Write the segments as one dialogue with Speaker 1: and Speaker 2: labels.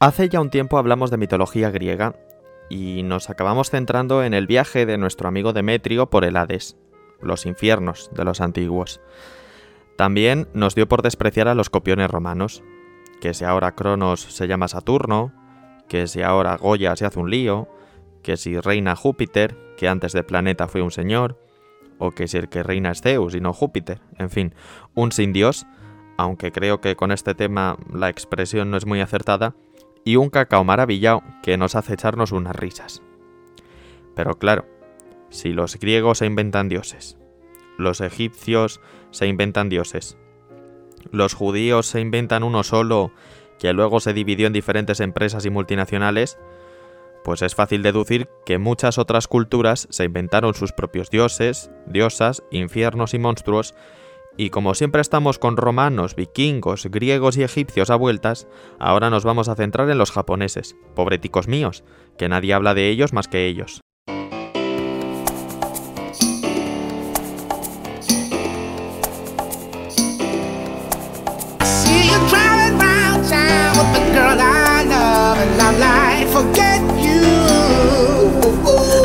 Speaker 1: Hace ya un tiempo hablamos de mitología griega y nos acabamos centrando en el viaje de nuestro amigo Demetrio por el Hades, los infiernos de los antiguos. También nos dio por despreciar a los copiones romanos, que si ahora Cronos se llama Saturno, que si ahora Goya se hace un lío, que si reina Júpiter, que antes de planeta fue un señor, o que si el que reina es Zeus y no Júpiter, en fin, un sin dios, aunque creo que con este tema la expresión no es muy acertada, y un cacao maravillado que nos hace echarnos unas risas. Pero claro, si los griegos se inventan dioses, los egipcios se inventan dioses, los judíos se inventan uno solo que luego se dividió en diferentes empresas y multinacionales, pues es fácil deducir que muchas otras culturas se inventaron sus propios dioses, diosas, infiernos y monstruos, y como siempre estamos con romanos, vikingos, griegos y egipcios a vueltas, ahora nos vamos a centrar en los japoneses, pobreticos míos, que nadie habla de ellos más que ellos.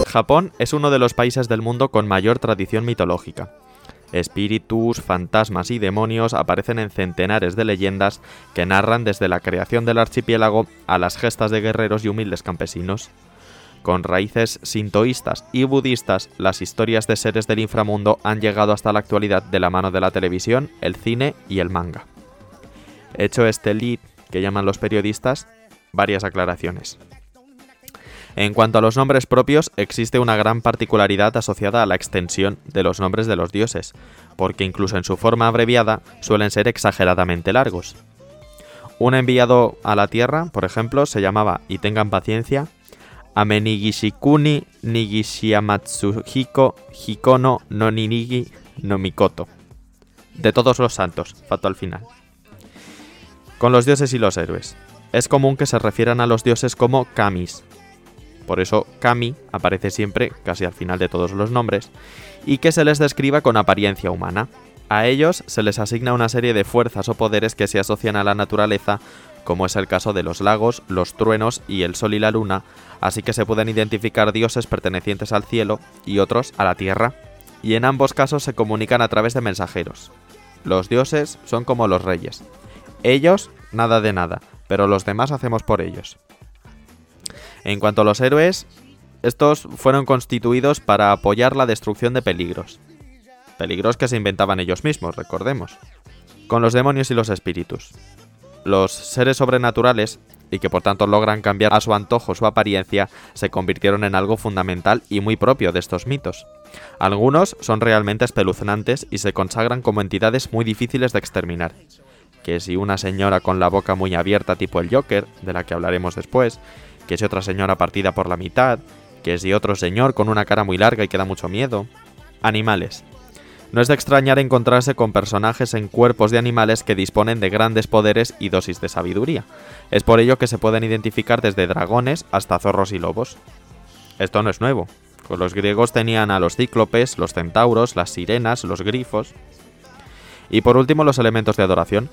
Speaker 1: Japón es uno de los países del mundo con mayor tradición mitológica. Espíritus, fantasmas y demonios aparecen en centenares de leyendas que narran desde la creación del archipiélago a las gestas de guerreros y humildes campesinos. Con raíces sintoístas y budistas, las historias de seres del inframundo han llegado hasta la actualidad de la mano de la televisión, el cine y el manga. Hecho este lead que llaman los periodistas, varias aclaraciones. En cuanto a los nombres propios, existe una gran particularidad asociada a la extensión de los nombres de los dioses, porque incluso en su forma abreviada suelen ser exageradamente largos. Un enviado a la Tierra, por ejemplo, se llamaba, y tengan paciencia, Amenigishikuni Nigishiamatsuhiko Hikono no Ninigi no Mikoto. De todos los santos, fato al final. Con los dioses y los héroes. Es común que se refieran a los dioses como kamis, por eso Kami aparece siempre, casi al final de todos los nombres, y que se les describa con apariencia humana. A ellos se les asigna una serie de fuerzas o poderes que se asocian a la naturaleza, como es el caso de los lagos, los truenos y el sol y la luna, así que se pueden identificar dioses pertenecientes al cielo y otros a la tierra, y en ambos casos se comunican a través de mensajeros. Los dioses son como los reyes. Ellos, nada de nada, pero los demás hacemos por ellos. En cuanto a los héroes, estos fueron constituidos para apoyar la destrucción de peligros. Peligros que se inventaban ellos mismos, recordemos. Con los demonios y los espíritus. Los seres sobrenaturales, y que por tanto logran cambiar a su antojo su apariencia, se convirtieron en algo fundamental y muy propio de estos mitos. Algunos son realmente espeluznantes y se consagran como entidades muy difíciles de exterminar. Que si una señora con la boca muy abierta tipo el Joker, de la que hablaremos después, que si otra señora partida por la mitad, que si otro señor con una cara muy larga y que da mucho miedo. Animales. No es de extrañar encontrarse con personajes en cuerpos de animales que disponen de grandes poderes y dosis de sabiduría. Es por ello que se pueden identificar desde dragones hasta zorros y lobos. Esto no es nuevo. Con los griegos tenían a los cíclopes, los centauros, las sirenas, los grifos. Y por último los elementos de adoración,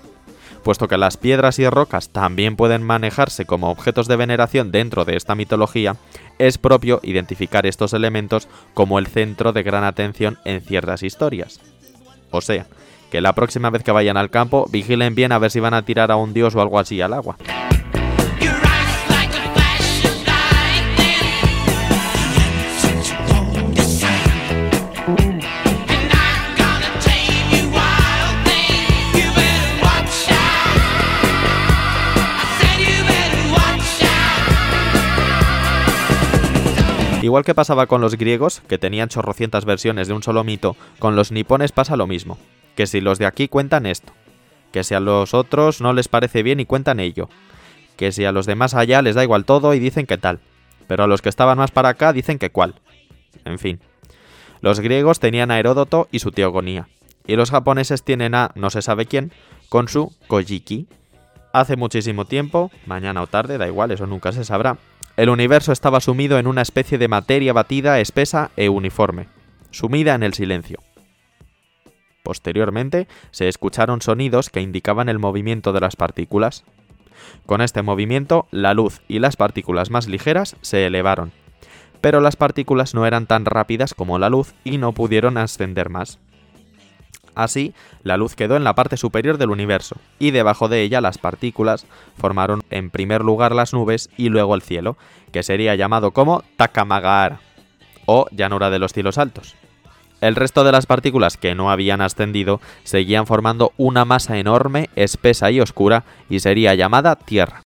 Speaker 1: puesto que las piedras y rocas también pueden manejarse como objetos de veneración dentro de esta mitología, es propio identificar estos elementos como el centro de gran atención en ciertas historias. O sea, que la próxima vez que vayan al campo vigilen bien a ver si van a tirar a un dios o algo así al agua. Igual que pasaba con los griegos, que tenían chorrocientas versiones de un solo mito, con los nipones pasa lo mismo. Que si los de aquí cuentan esto, que si a los otros no les parece bien y cuentan ello, que si a los demás allá les da igual todo y dicen que tal, pero a los que estaban más para acá dicen que cuál. En fin. Los griegos tenían a Heródoto y su teogonía, y los japoneses tienen a no se sabe quién con su Kojiki. Hace muchísimo tiempo, mañana o tarde, da igual, eso nunca se sabrá, el universo estaba sumido en una especie de materia batida, espesa e uniforme, sumida en el silencio. Posteriormente, se escucharon sonidos que indicaban el movimiento de las partículas. Con este movimiento, la luz y las partículas más ligeras se elevaron, pero las partículas no eran tan rápidas como la luz y no pudieron ascender más. Así, la luz quedó en la parte superior del universo, y debajo de ella las partículas formaron en primer lugar las nubes y luego el cielo, que sería llamado como Takamagahara, o llanura de los cielos altos. El resto de las partículas que no habían ascendido seguían formando una masa enorme, espesa y oscura, y sería llamada Tierra.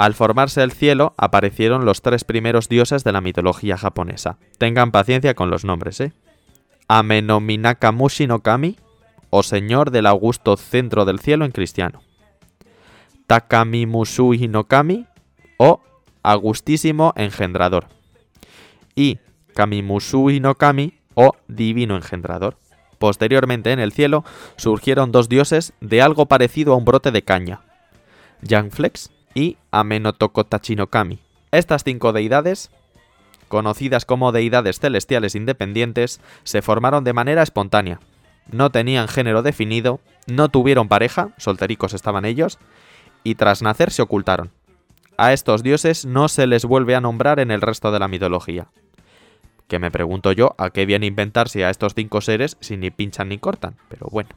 Speaker 1: Al formarse el cielo, aparecieron los tres primeros dioses de la mitología japonesa. Tengan paciencia con los nombres, ¿eh? Amenominakamushi no Kami, o Señor del Augusto Centro del Cielo en cristiano. Takamimusui no Kami, o Agustísimo Engendrador. Y Kamimusui no Kami, o Divino Engendrador. Posteriormente en el cielo surgieron dos dioses de algo parecido a un brote de caña. Flex y Amenotoko Tachinokami. Estas cinco deidades, conocidas como deidades celestiales independientes, se formaron de manera espontánea. No tenían género definido, no tuvieron pareja, soltericos estaban ellos, y tras nacer se ocultaron. A estos dioses no se les vuelve a nombrar en el resto de la mitología. Que me pregunto yo a qué viene inventarse a estos cinco seres si ni pinchan ni cortan, pero bueno.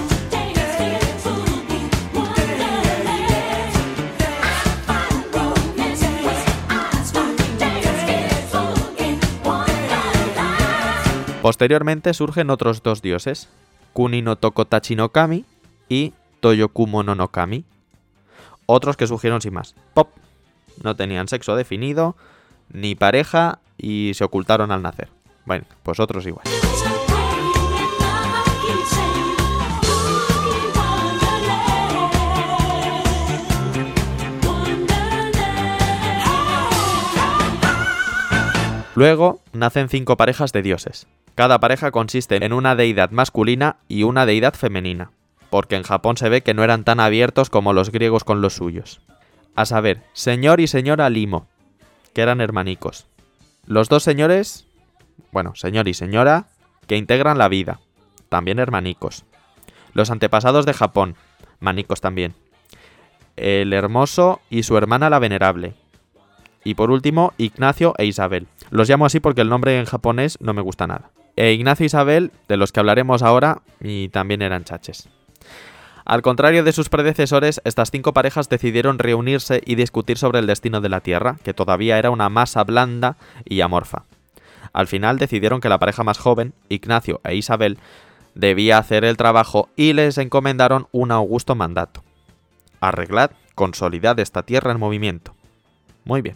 Speaker 1: Posteriormente surgen otros dos dioses, Kuni no Toko no Kami y Toyokumo no no Kami. Otros que surgieron sin más. Pop. No tenían sexo definido, ni pareja y se ocultaron al nacer. Bueno, pues otros igual. Luego nacen cinco parejas de dioses, cada pareja consiste en una deidad masculina y una deidad femenina, porque en Japón se ve que no eran tan abiertos como los griegos con los suyos. A saber, señor y señora Limo, que eran hermanicos. Los dos señores, bueno, señor y señora, que integran la vida, también hermanicos. Los antepasados de Japón, manicos también. El hermoso y su hermana la venerable. Y por último, Ignacio e Isabel. Los llamo así porque el nombre en japonés no me gusta nada. E Ignacio e Isabel, de los que hablaremos ahora, y también eran chaches. Al contrario de sus predecesores, estas cinco parejas decidieron reunirse y discutir sobre el destino de la Tierra, que todavía era una masa blanda y amorfa. Al final decidieron que la pareja más joven, Ignacio e Isabel, debía hacer el trabajo y les encomendaron un augusto mandato. Arreglad, consolidad esta Tierra en movimiento. Muy bien.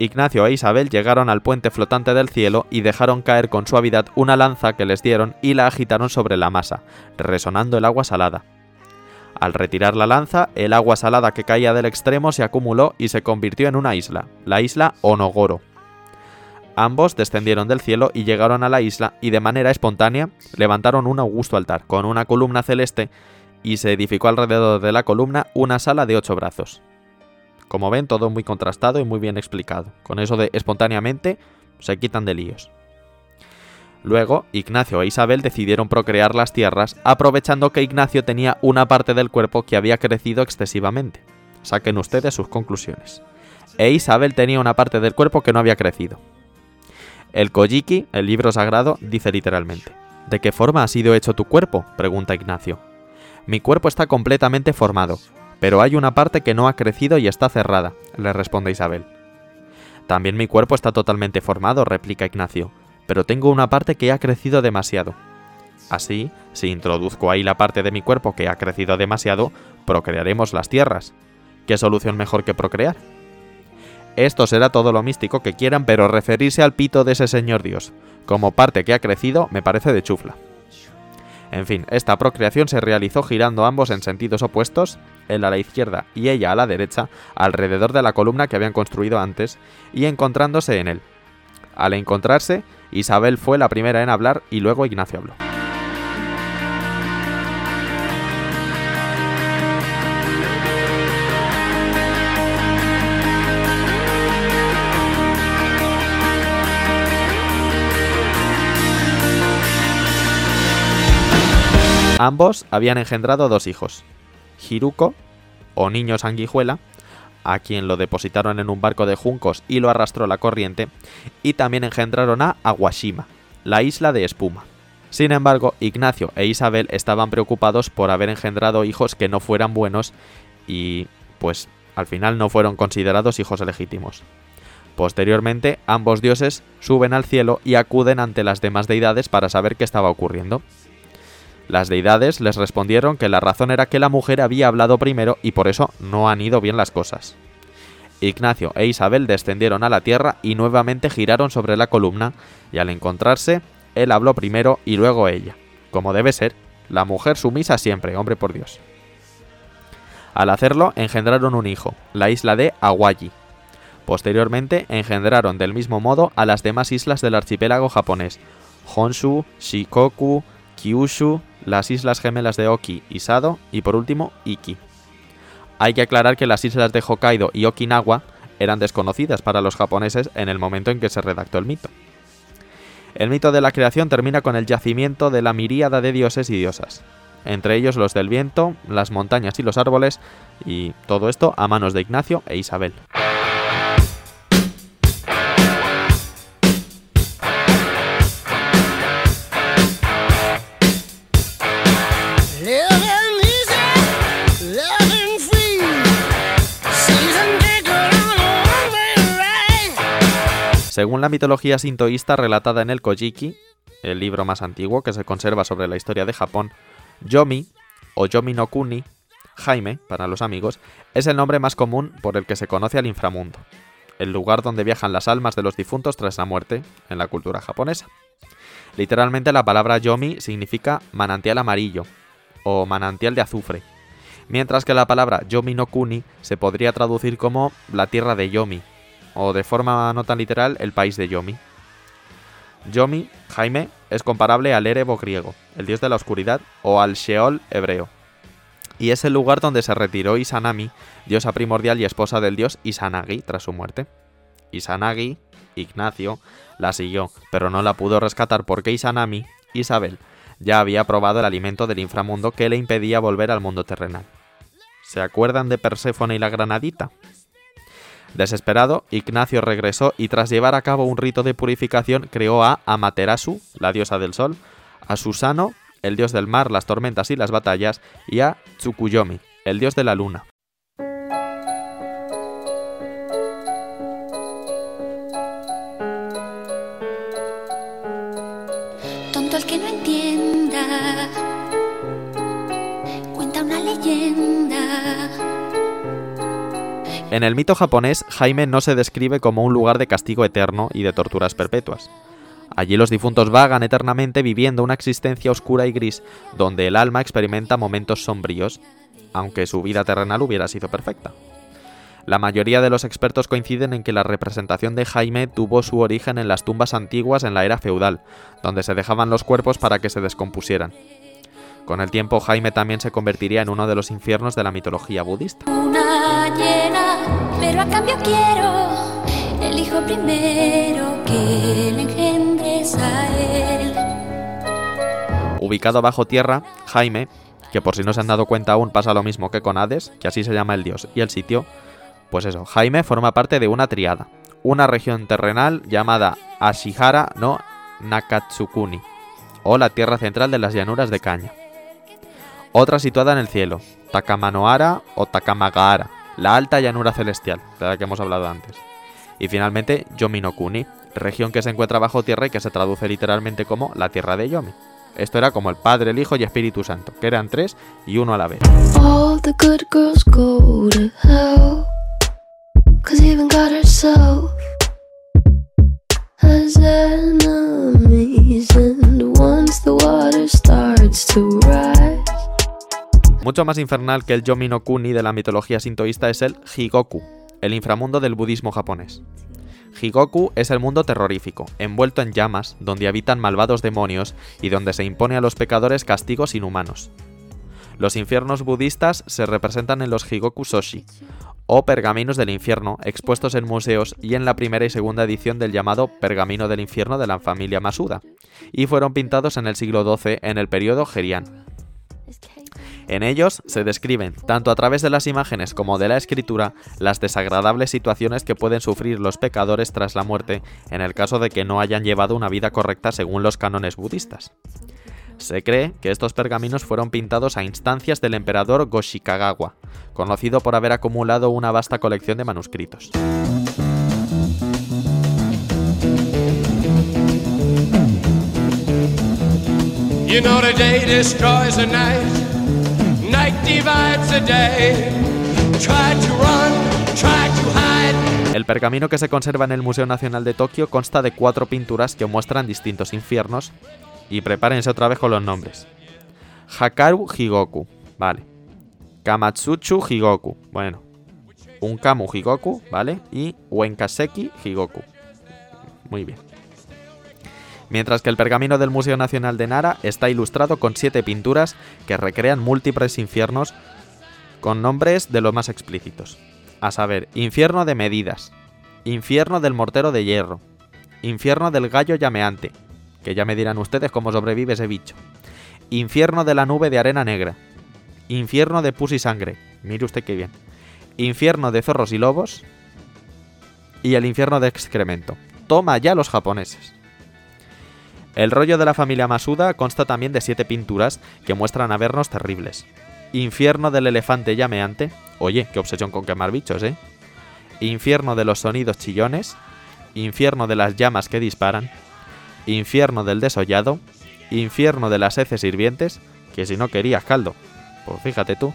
Speaker 1: Ignacio e Isabel llegaron al puente flotante del cielo y dejaron caer con suavidad una lanza que les dieron y la agitaron sobre la masa, resonando el agua salada. Al retirar la lanza, el agua salada que caía del extremo se acumuló y se convirtió en una isla, la isla Onogoro. Ambos descendieron del cielo y llegaron a la isla y de manera espontánea levantaron un augusto altar con una columna celeste y se edificó alrededor de la columna una sala de ocho brazos. Como ven, todo muy contrastado y muy bien explicado. Con eso de espontáneamente se quitan de líos. Luego, Ignacio e Isabel decidieron procrear las tierras, aprovechando que Ignacio tenía una parte del cuerpo que había crecido excesivamente. Saquen ustedes sus conclusiones. E Isabel tenía una parte del cuerpo que no había crecido. El Kojiki, el libro sagrado, dice literalmente: ¿De qué forma ha sido hecho tu cuerpo? pregunta Ignacio. Mi cuerpo está completamente formado, Pero hay una parte que no ha crecido y está cerrada, le responde Isabel. También mi cuerpo está totalmente formado, replica Ignacio, pero tengo una parte que ha crecido demasiado. Así, si introduzco ahí la parte de mi cuerpo que ha crecido demasiado, procrearemos las tierras. ¿Qué solución mejor que procrear? Esto será todo lo místico que quieran, pero referirse al pito de ese señor Dios, como parte que ha crecido, me parece de chufla. En fin, esta procreación se realizó girando ambos en sentidos opuestos, él a la izquierda y ella a la derecha, alrededor de la columna que habían construido antes, y encontrándose en él. Al encontrarse, Isabel fue la primera en hablar y luego Ignacio habló. Ambos habían engendrado dos hijos, Hiruko, o niño sanguijuela, a quien lo depositaron en un barco de juncos y lo arrastró la corriente, y también engendraron a Aguashima, la isla de espuma. Sin embargo, Ignacio e Isabel estaban preocupados por haber engendrado hijos que no fueran buenos y, pues, al final no fueron considerados hijos legítimos. Posteriormente, ambos dioses suben al cielo y acuden ante las demás deidades para saber qué estaba ocurriendo. Las deidades les respondieron que la razón era que la mujer había hablado primero y por eso no han ido bien las cosas. Ignacio e Isabel descendieron a la tierra y nuevamente giraron sobre la columna, y al encontrarse, él habló primero y luego ella, como debe ser, la mujer sumisa siempre, hombre por Dios. Al hacerlo, engendraron un hijo, la isla de Awaji. Posteriormente, engendraron del mismo modo a las demás islas del archipiélago japonés, Honshu, Shikoku, Kyushu, las islas gemelas de Oki y Sado y por último Iki. Hay que aclarar que las islas de Hokkaido y Okinawa eran desconocidas para los japoneses en el momento en que se redactó el mito. El mito de la creación termina con el yacimiento de la miríada de dioses y diosas, entre ellos los del viento, las montañas y los árboles, y todo esto a manos de Ignacio e Isabel. Según la mitología sintoísta relatada en el Kojiki, el libro más antiguo que se conserva sobre la historia de Japón, Yomi, o Yomi no Kuni, Jaime, para los amigos, es el nombre más común por el que se conoce al inframundo, el lugar donde viajan las almas de los difuntos tras la muerte en la cultura japonesa. Literalmente la palabra Yomi significa manantial amarillo o manantial de azufre, mientras que la palabra Yomi no Kuni se podría traducir como la tierra de Yomi, o de forma no tan literal, el país de Yomi. Yomi, Jaime, es comparable al Erebo griego, el dios de la oscuridad, o al Sheol hebreo. Y es el lugar donde se retiró Isanami, diosa primordial y esposa del dios Isanagi tras su muerte. Isanagi, Ignacio, la siguió, pero no la pudo rescatar porque Isanami, Isabel, ya había probado el alimento del inframundo que le impedía volver al mundo terrenal. ¿Se acuerdan de Perséfone y la granadita? Desesperado, Ignacio regresó y tras llevar a cabo un rito de purificación creó a Amaterasu, la diosa del sol, a Susano, el dios del mar, las tormentas y las batallas, y a Tsukuyomi, el dios de la luna. En el mito japonés, Jaime no se describe como un lugar de castigo eterno y de torturas perpetuas. Allí los difuntos vagan eternamente viviendo una existencia oscura y gris, donde el alma experimenta momentos sombríos, aunque su vida terrenal hubiera sido perfecta. La mayoría de los expertos coinciden en que la representación de Jaime tuvo su origen en las tumbas antiguas en la era feudal, donde se dejaban los cuerpos para que se descompusieran. Con el tiempo, Jaime también se convertiría en uno de los infiernos de la mitología budista. Pero a cambio quiero el hijo primero que le engendres a él. Ubicado bajo tierra, Jaime, que por si no se han dado cuenta aún pasa lo mismo que con Hades, que así se llama el dios y el sitio, pues eso, Jaime forma parte de una triada, una región terrenal llamada Ashihara no Nakatsukuni, o la tierra central de las llanuras de caña Otra situada en el cielo, Takamanohara o Takamagahara, la alta llanura celestial, de la que hemos hablado antes. Y finalmente, Yomi no Kuni, región que se encuentra bajo tierra y que se traduce literalmente como la tierra de Yomi. Esto era como el Padre, el Hijo y Espíritu Santo, que eran tres y uno a la vez. Mucho más infernal que el Yomi no Kuni de la mitología sintoísta es el Higoku, el inframundo del budismo japonés. Higoku es el mundo terrorífico, envuelto en llamas, donde habitan malvados demonios y donde se impone a los pecadores castigos inhumanos. Los infiernos budistas se representan en los Higoku Soshi, o pergaminos del infierno, expuestos en museos y en la primera y segunda edición del llamado Pergamino del infierno de la familia Masuda, y fueron pintados en el siglo XII en el periodo Gerian. En ellos se describen, tanto a través de las imágenes como de la escritura, las desagradables situaciones que pueden sufrir los pecadores tras la muerte en el caso de que no hayan llevado una vida correcta según los cánones budistas. Se cree que estos pergaminos fueron pintados a instancias del emperador Goshikagawa, conocido por haber acumulado una vasta colección de manuscritos. El pergamino que se conserva en el Museo Nacional de Tokio consta de cuatro pinturas que muestran distintos infiernos. Y prepárense otra vez con los nombres. Hakaru Higoku, vale. Kamatsuchu Higoku, bueno. Unkamu Higoku, vale. Y Wenkaseki Higoku. Muy bien. Mientras que el pergamino del Museo Nacional de Nara está ilustrado con siete pinturas que recrean múltiples infiernos con nombres de los más explícitos. A saber, infierno de medidas, infierno del mortero de hierro, infierno del gallo llameante, que ya me dirán ustedes cómo sobrevive ese bicho, infierno de la nube de arena negra, infierno de pus y sangre, mire usted qué bien, infierno de zorros y lobos y el infierno de excremento. Toma ya los japoneses. El rollo de la familia Masuda consta también de siete pinturas que muestran avernos terribles. Infierno del elefante llameante. Oye, qué obsesión con quemar bichos, ¿eh? Infierno de los sonidos chillones. Infierno de las llamas que disparan. Infierno del desollado. Infierno de las heces hirvientes. Que si no querías caldo. Pues fíjate tú.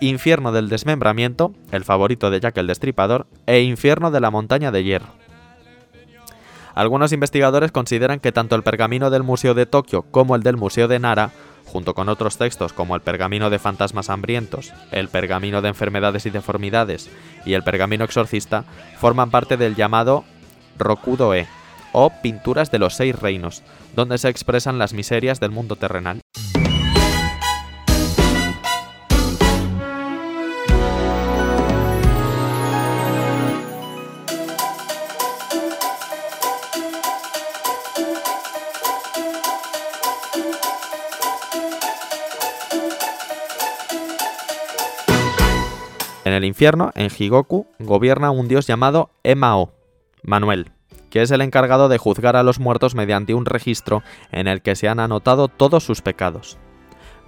Speaker 1: Infierno del desmembramiento, el favorito de Jack el Destripador, e Infierno de la montaña de hierro. Algunos investigadores consideran que tanto el pergamino del Museo de Tokio como el del Museo de Nara, junto con otros textos como el pergamino de fantasmas hambrientos, el pergamino de enfermedades y deformidades y el pergamino exorcista, forman parte del llamado Rokudo-e, o pinturas de los seis reinos, donde se expresan las miserias del mundo terrenal. En el infierno, en Higoku, gobierna un dios llamado Emao, Manuel, que es el encargado de juzgar a los muertos mediante un registro en el que se han anotado todos sus pecados.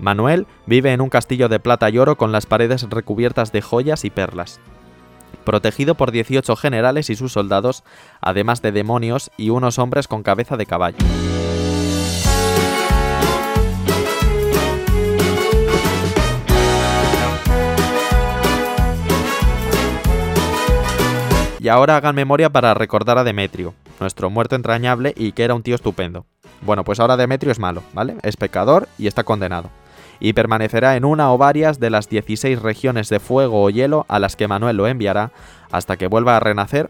Speaker 1: Manuel vive en un castillo de plata y oro con las paredes recubiertas de joyas y perlas. Protegido por 18 generales y sus soldados, además de demonios y unos hombres con cabeza de caballo. Y ahora hagan memoria para recordar a Demetrio, nuestro muerto entrañable y que era un tío estupendo. Bueno, pues ahora Demetrio es malo, ¿vale? Es pecador y está condenado. Y permanecerá en una o varias de las 16 regiones de fuego o hielo a las que Manuel lo enviará hasta que vuelva a renacer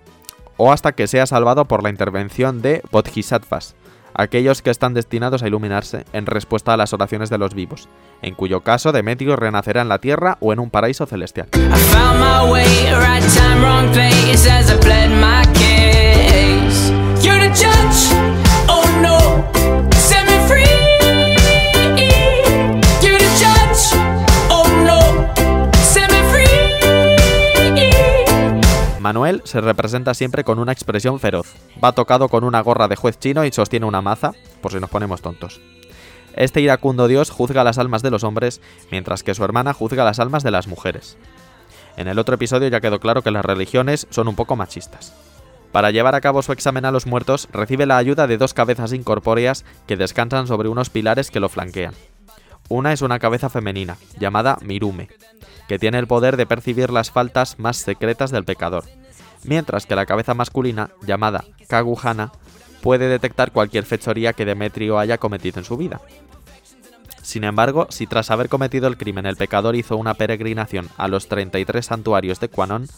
Speaker 1: o hasta que sea salvado por la intervención de Bodhisattvas, aquellos que están destinados a iluminarse en respuesta a las oraciones de los vivos, en cuyo caso Demetrio renacerá en la tierra o en un paraíso celestial. Manuel se representa siempre con una expresión feroz. Va tocado con una gorra de juez chino y sostiene una maza, por si nos ponemos tontos. Este iracundo dios juzga las almas de los hombres, mientras que su hermana juzga las almas de las mujeres. En el otro episodio ya quedó claro que las religiones son un poco machistas. Para llevar a cabo su examen a los muertos, recibe la ayuda de dos cabezas incorpóreas que descansan sobre unos pilares que lo flanquean. Una es una cabeza femenina, llamada Mirume, que tiene el poder de percibir las faltas más secretas del pecador, mientras que la cabeza masculina, llamada Kaguhana, puede detectar cualquier fechoría que Demetrio haya cometido en su vida. Sin embargo, si tras haber cometido el crimen el pecador hizo una peregrinación a los 33 santuarios de Quanon,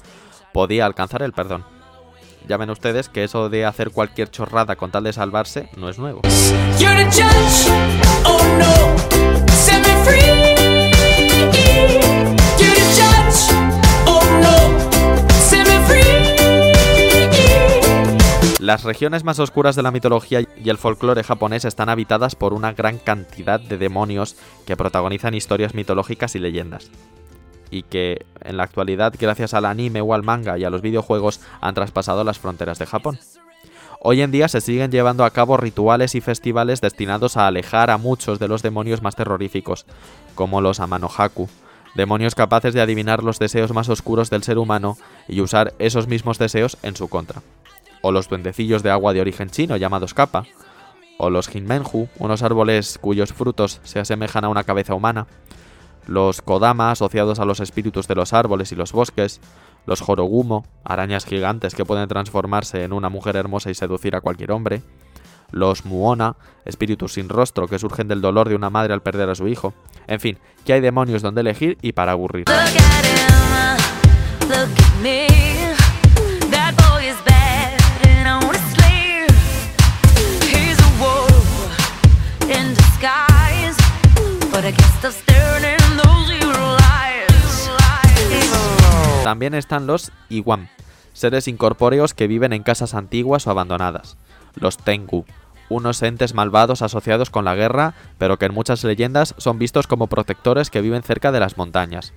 Speaker 1: podía alcanzar el perdón. Ya ven ustedes que eso de hacer cualquier chorrada con tal de salvarse no es nuevo. Las regiones más oscuras de la mitología y el folclore japonés están habitadas por una gran cantidad de demonios que protagonizan historias mitológicas y leyendas. Y que en la actualidad, gracias al anime o al manga y a los videojuegos, han traspasado las fronteras de Japón. Hoy en día se siguen llevando a cabo rituales y festivales destinados a alejar a muchos de los demonios más terroríficos, como los Amanohaku, demonios capaces de adivinar los deseos más oscuros del ser humano y usar esos mismos deseos en su contra. O los duendecillos de agua de origen chino llamados kappa, o los Hinmenju, unos árboles cuyos frutos se asemejan a una cabeza humana, los Kodama asociados a los espíritus de los árboles y los bosques, los Horogumo, arañas gigantes que pueden transformarse en una mujer hermosa y seducir a cualquier hombre, los Muona, espíritus sin rostro que surgen del dolor de una madre al perder a su hijo, en fin, que hay demonios donde elegir y para aburrir.
Speaker 2: Look at him, look at
Speaker 1: También están los Iwam, seres incorpóreos que viven en casas antiguas o abandonadas. Los Tengu, unos entes malvados asociados con la guerra, pero que en muchas leyendas son vistos como protectores que viven cerca de las montañas.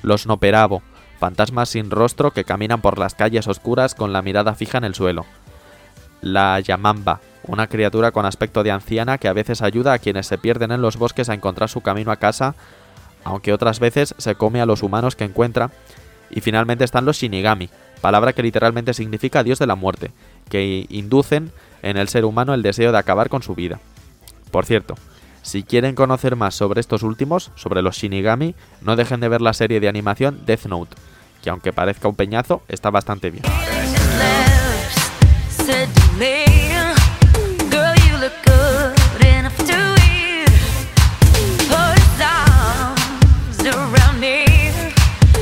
Speaker 1: Los Noperabo, fantasmas sin rostro que caminan por las calles oscuras con la mirada fija en el suelo. La Yamamba, una criatura con aspecto de anciana que a veces ayuda a quienes se pierden en los bosques a encontrar su camino a casa, aunque otras veces se come a los humanos que encuentra. Y finalmente están los Shinigami, palabra que literalmente significa dios de la muerte, que inducen en el ser humano el deseo de acabar con su vida. Por cierto, si quieren conocer más sobre estos últimos, sobre los Shinigami, no dejen de ver la serie de animación Death Note, que aunque parezca un peñazo, está bastante bien.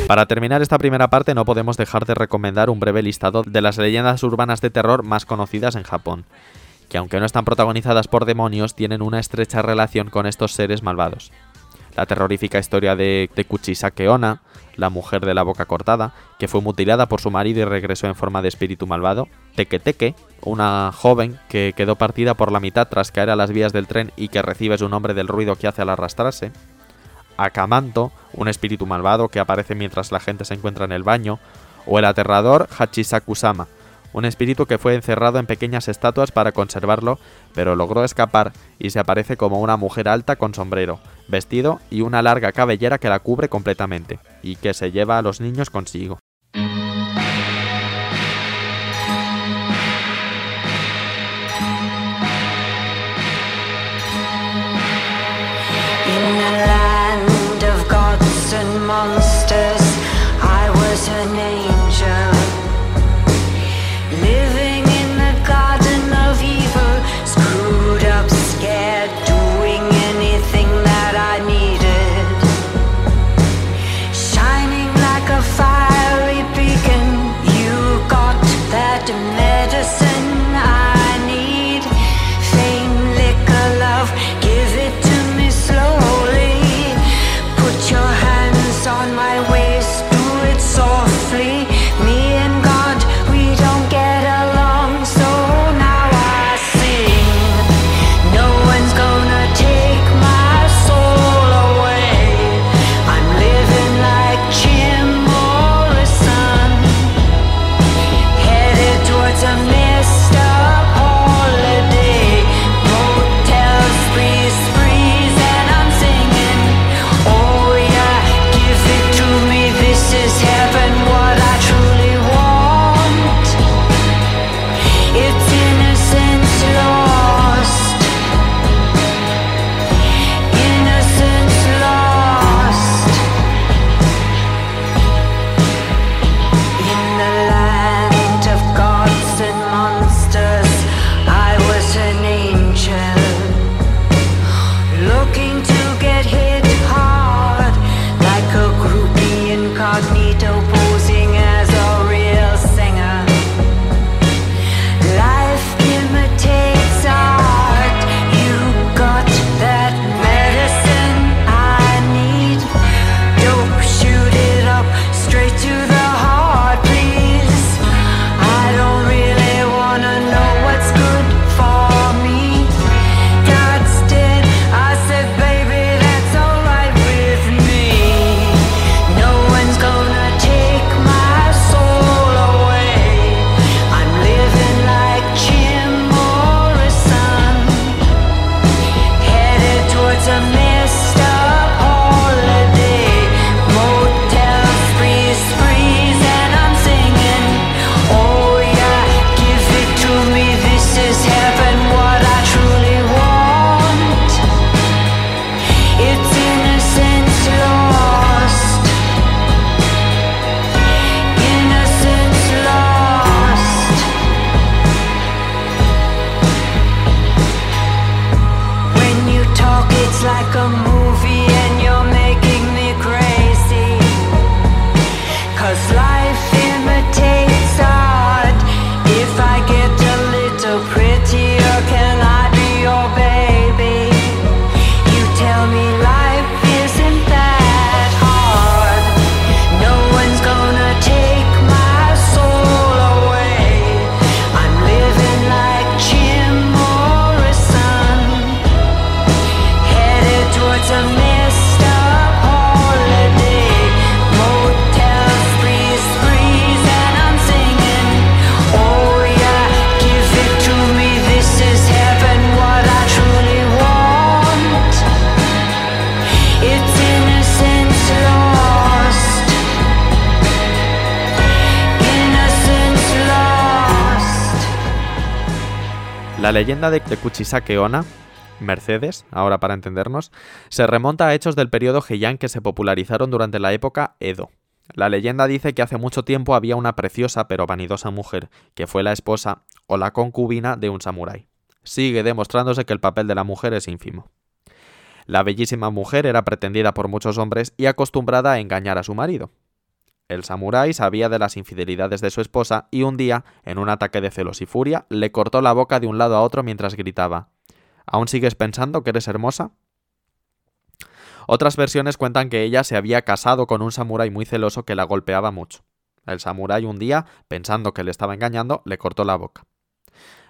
Speaker 1: Para terminar esta primera parte no podemos dejar de recomendar un breve listado de las leyendas urbanas de terror más conocidas en Japón, que aunque no están protagonizadas por demonios, tienen una estrecha relación con estos seres malvados. La terrorífica historia de, de Kuchisake Onna, la mujer de la boca cortada, que fue mutilada por su marido y regresó en forma de espíritu malvado. Teke Teke, una joven que quedó partida por la mitad tras caer a las vías del tren y que recibe su nombre del ruido que hace al arrastrarse. Akamanto, un espíritu malvado que aparece mientras la gente se encuentra en el baño, o el aterrador Hachisakusama, un espíritu que fue encerrado en pequeñas estatuas para conservarlo, pero logró escapar y se aparece como una mujer alta con sombrero, vestido y una larga cabellera que la cubre completamente, y que se lleva a los niños consigo.
Speaker 2: And
Speaker 1: La leyenda de, Kuchisake Onna, Mercedes, ahora para entendernos, se remonta a hechos del periodo Heian que se popularizaron durante la época Edo. La leyenda dice que hace mucho tiempo había una preciosa pero vanidosa mujer, que fue la esposa o la concubina de un samurái. Sigue demostrándose que el papel de la mujer es ínfimo. La bellísima mujer era pretendida por muchos hombres y acostumbrada a engañar a su marido. El samurái sabía de las infidelidades de su esposa y un día, en un ataque de celos y furia, le cortó la boca de un lado a otro mientras gritaba ¿Aún sigues pensando que eres hermosa? Otras versiones cuentan que ella se había casado con un samurái muy celoso que la golpeaba mucho. El samurái un día, pensando que le estaba engañando, le cortó la boca.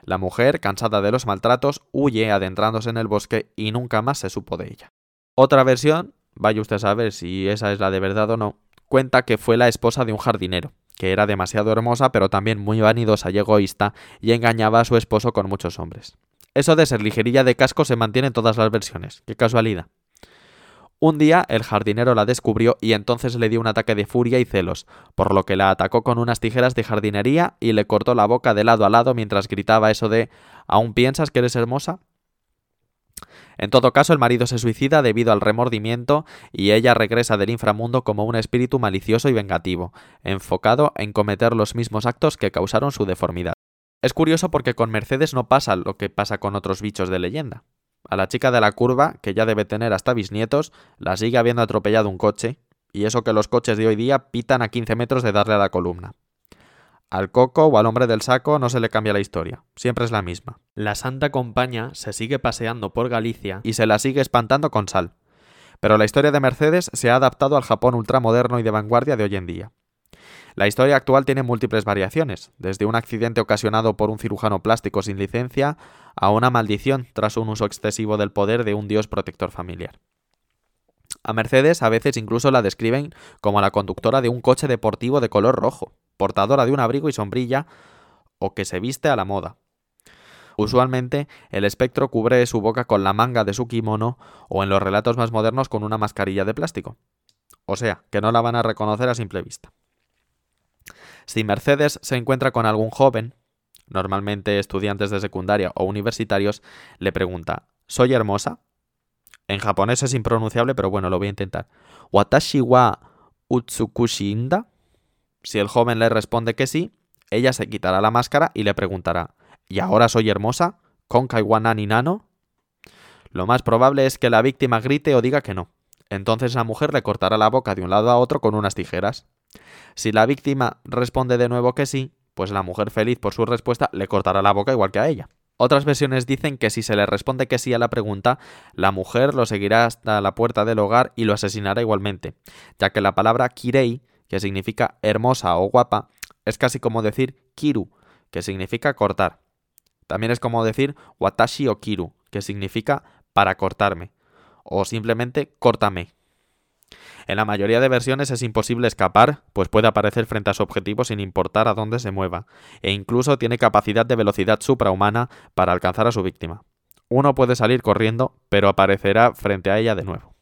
Speaker 1: La mujer, cansada de los maltratos, huye adentrándose en el bosque y nunca más se supo de ella. Otra versión, vaya usted a saber si esa es la de verdad o no, cuenta que fue la esposa de un jardinero, que era demasiado hermosa pero también muy vanidosa y egoísta y engañaba a su esposo con muchos hombres. Eso de ser ligerilla de casco se mantiene en todas las versiones. Qué casualidad. Un día el jardinero la descubrió y entonces le dio un ataque de furia y celos, por lo que la atacó con unas tijeras de jardinería y le cortó la boca de lado a lado mientras gritaba eso de ¿Aún piensas que eres hermosa? En todo caso, el marido se suicida debido al remordimiento y ella regresa del inframundo como un espíritu malicioso y vengativo, enfocado en cometer los mismos actos que causaron su deformidad. Es curioso porque con Mercedes no pasa lo que pasa con otros bichos de leyenda. A la chica de la curva, que ya debe tener hasta bisnietos, la sigue habiendo atropellado un coche, y eso que los coches de hoy día pitan a 15 metros de darle a la columna. Al coco o al hombre del saco no se le cambia la historia, siempre es la misma. La Santa Compaña se sigue paseando por Galicia y se la sigue espantando con sal. Pero la historia de Mercedes se ha adaptado al Japón ultramoderno y de vanguardia de hoy en día. La historia actual tiene múltiples variaciones, desde un accidente ocasionado por un cirujano plástico sin licencia a una maldición tras un uso excesivo del poder de un dios protector familiar. A Mercedes a veces incluso la describen como la conductora de un coche deportivo de color rojo, portadora de un abrigo y sombrilla, o que se viste a la moda. Usualmente, el espectro cubre su boca con la manga de su kimono o en los relatos más modernos con una mascarilla de plástico. O sea, que no la van a reconocer a simple vista. Si Mercedes se encuentra con algún joven, normalmente estudiantes de secundaria o universitarios, le pregunta, ¿soy hermosa? En japonés es impronunciable, pero bueno, lo voy a intentar. Watashi wa utsukushinda? Si el joven le responde que sí, ella se quitará la máscara y le preguntará, ¿y ahora soy hermosa? ¿Konkai wa nani nano? Lo más probable es que la víctima grite o diga que no. Entonces la mujer le cortará la boca de un lado a otro con unas tijeras. Si la víctima responde de nuevo que sí, pues la mujer feliz por su respuesta le cortará la boca igual que a ella. Otras versiones dicen que si se le responde que sí a la pregunta, la mujer lo seguirá hasta la puerta del hogar y lo asesinará igualmente, ya que la palabra kirei, que significa hermosa o guapa, es casi como decir kiru, que significa cortar. También es como decir watashi o kiru, que significa para cortarme, o simplemente córtame, en la mayoría de versiones es imposible escapar, pues puede aparecer frente a su objetivo sin importar a dónde se mueva, e incluso tiene capacidad de velocidad suprahumana para alcanzar a su víctima. Uno puede salir corriendo, pero aparecerá frente a ella de nuevo.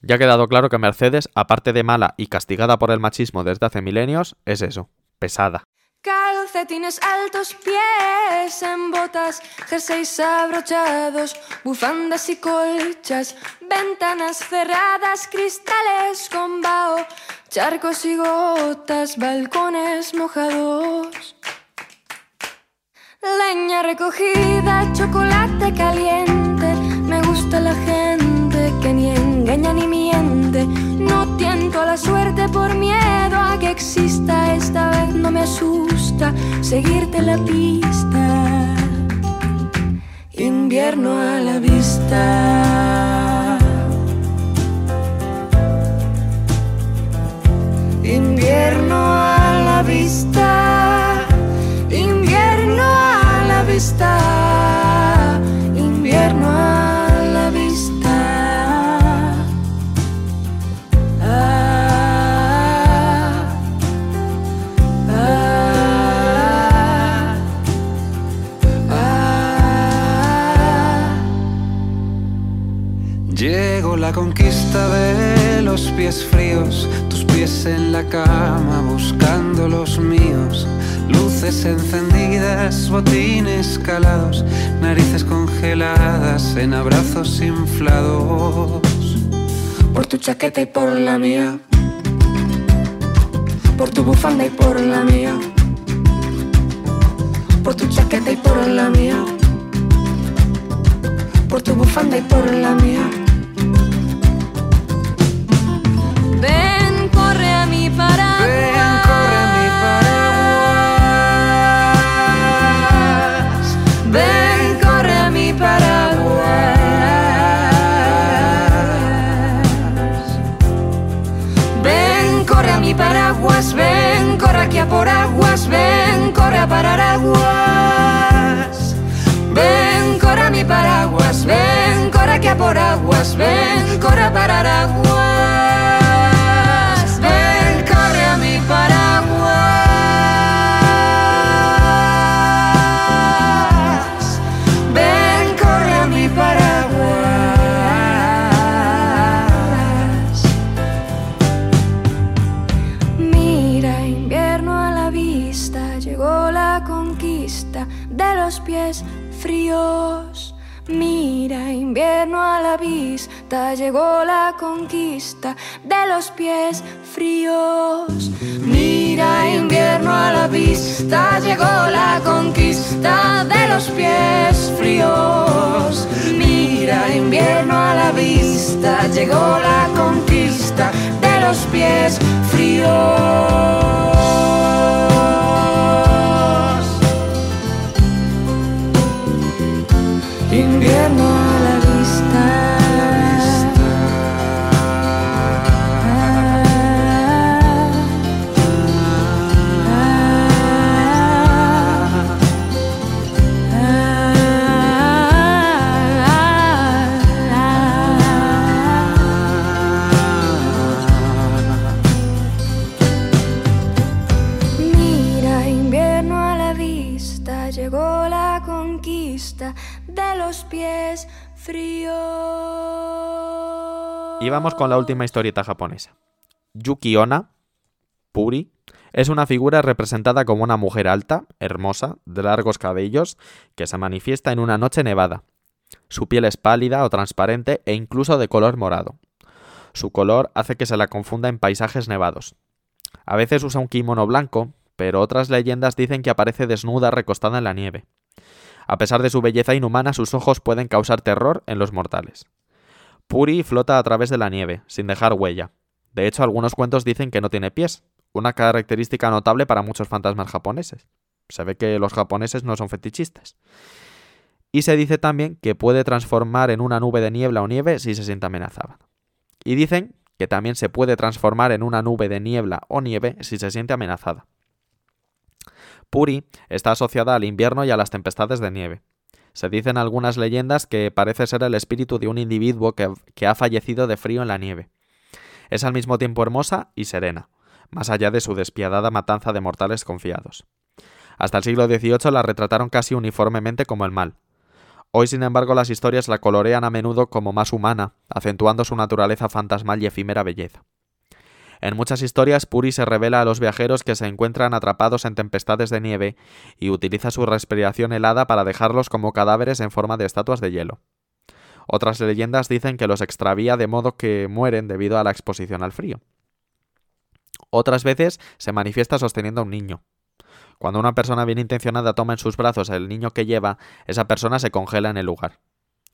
Speaker 1: Ya ha quedado claro que Mercedes, aparte de mala y castigada por el machismo desde hace milenios, es eso, pesada.
Speaker 3: Calcetines altos, pies en botas, jerseys abrochados, bufandas y colchas, ventanas cerradas, cristales con vaho, charcos y gotas, balcones mojados. Leña recogida, chocolate caliente, me gusta la gente que ni engaña ni miente. No tiento la suerte por miedo a que exista, esta vez no me asusta seguirte la pista. Invierno a la vista. Invierno a la vista. Invierno a la vista.
Speaker 4: En la cama buscando los míos. Luces encendidas, botines calados, narices congeladas en abrazos inflados.
Speaker 3: Por tu chaqueta y por la mía. Por tu bufanda y por la mía. Por tu chaqueta y por la mía. Por tu bufanda y por la mía. Paraguas.
Speaker 4: Ven, corre mi paraguas.
Speaker 3: Ven, corre a mi paraguas. Ven, corre a mi paraguas. Ven, corre aquí a por aguas. Ven, corre a parar aguas. Ven, corre a mi paraguas. Ven, corre aquí a por aguas. Ven, corre a parar aguas. Conquista de los pies fríos. Mira, invierno a la vista, llegó la conquista de los pies fríos. Mira, invierno a la vista, llegó la conquista de los pies fríos. Llegó la conquista de los pies fríos.
Speaker 1: Y vamos con la última historieta japonesa. Yuki Onna, Puri, es una figura representada como una mujer alta, hermosa, de largos cabellos, que se manifiesta en una noche nevada. Su piel es pálida o transparente e incluso de color morado. Su color hace que se la confunda en paisajes nevados. A veces usa un kimono blanco, pero otras leyendas dicen que aparece desnuda recostada en la nieve. A pesar de su belleza inhumana, sus ojos pueden causar terror en los mortales. Puri flota a través de la nieve, sin dejar huella. De hecho, algunos cuentos dicen que no tiene pies, una característica notable para muchos fantasmas japoneses. Se ve que los japoneses no son fetichistas. Y se dice también que puede transformar en una nube de niebla o nieve si se siente amenazada. Y dicen que también se puede transformar en una nube de niebla o nieve si se siente amenazada. Puri está asociada al invierno y a las tempestades de nieve. Se dicen algunas leyendas que parece ser el espíritu de un individuo que, que ha fallecido de frío en la nieve. Es al mismo tiempo hermosa y serena, más allá de su despiadada matanza de mortales confiados. Hasta el siglo XVIII la retrataron casi uniformemente como el mal. Hoy, sin embargo, las historias la colorean a menudo como más humana, acentuando su naturaleza fantasmal y efímera belleza. En muchas historias, Puri se revela a los viajeros que se encuentran atrapados en tempestades de nieve y utiliza su respiración helada para dejarlos como cadáveres en forma de estatuas de hielo. Otras leyendas dicen que los extravía de modo que mueren debido a la exposición al frío. Otras veces se manifiesta sosteniendo a un niño. Cuando una persona bien intencionada toma en sus brazos el niño que lleva, esa persona se congela en el lugar.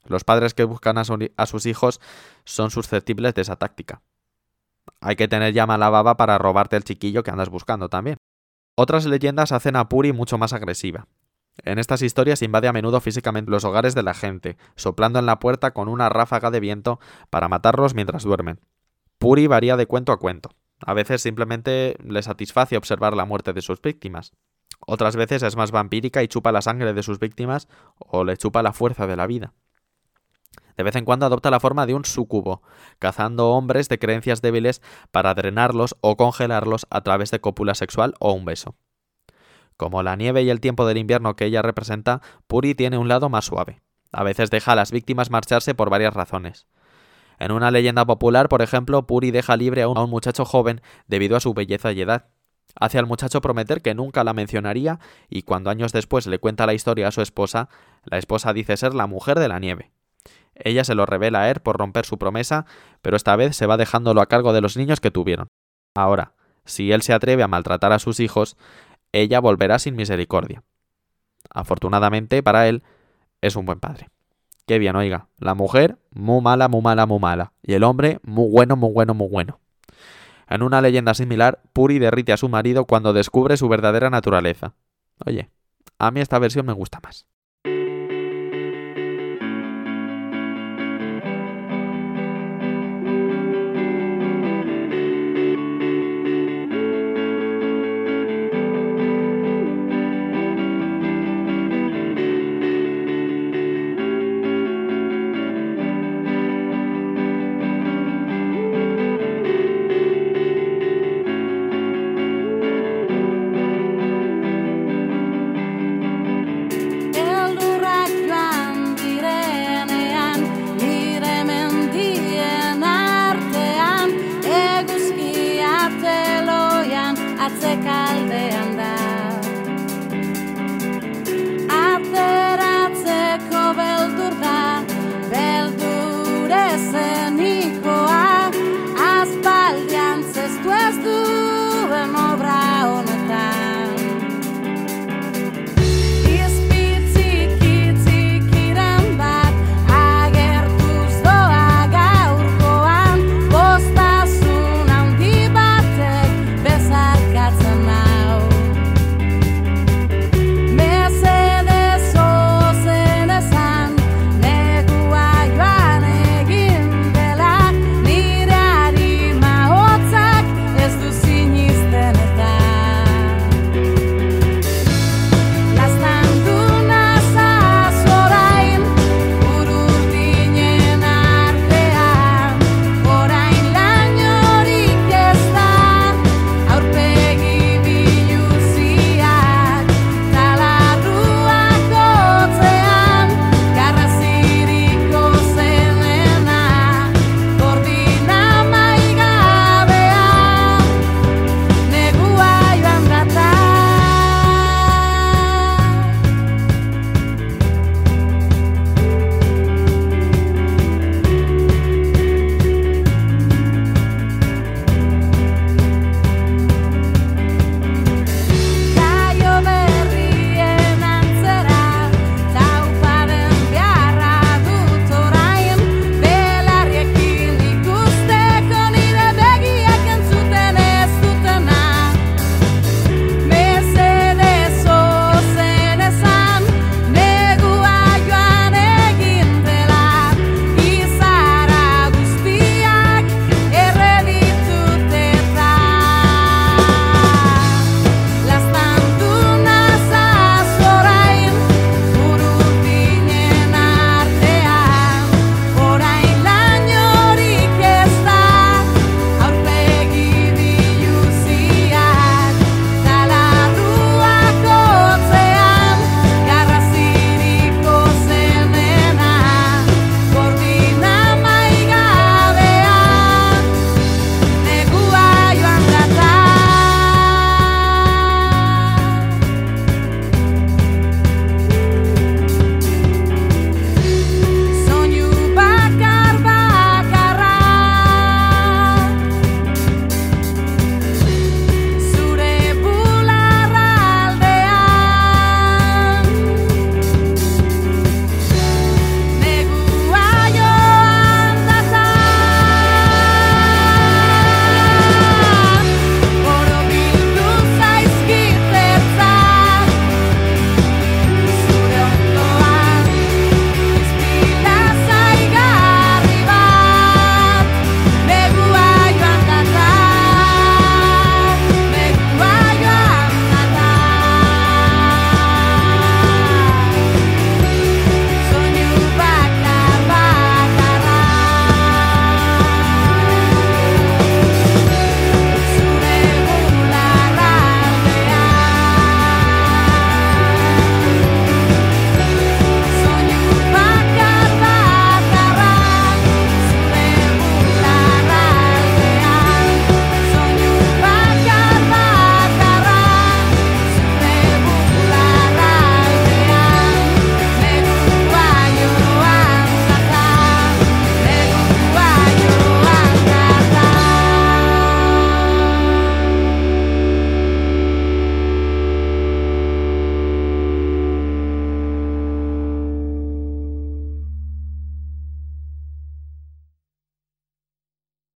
Speaker 1: Los padres que buscan a, a sus hijos son susceptibles de esa táctica. Hay que tener ya mala baba para robarte el chiquillo que andas buscando también. Otras leyendas hacen a Puri mucho más agresiva. En estas historias invade a menudo físicamente los hogares de la gente, soplando en la puerta con una ráfaga de viento para matarlos mientras duermen. Puri varía de cuento a cuento. A veces simplemente le satisface observar la muerte de sus víctimas. Otras veces es más vampírica y chupa la sangre de sus víctimas o le chupa la fuerza de la vida. De vez en cuando adopta la forma de un súcubo, cazando hombres de creencias débiles para drenarlos o congelarlos a través de cópula sexual o un beso. Como la nieve y el tiempo del invierno que ella representa, Puri tiene un lado más suave. A veces deja a las víctimas marcharse por varias razones. En una leyenda popular, por ejemplo, Puri deja libre a un muchacho joven debido a su belleza y edad. Hace al muchacho prometer que nunca la mencionaría y cuando años después le cuenta la historia a su esposa, la esposa dice ser la mujer de la nieve. Ella se lo revela a él por romper su promesa, pero esta vez se va dejándolo a cargo de los niños que tuvieron. Ahora, si él se atreve a maltratar a sus hijos, ella volverá sin misericordia. Afortunadamente para él, es un buen padre. Qué bien, oiga. La mujer, muy mala, muy mala, muy mala. Y el hombre, muy bueno, muy bueno, muy bueno. En una leyenda similar, Puri derrite a su marido cuando descubre su verdadera naturaleza. Oye, a mí esta versión me gusta más.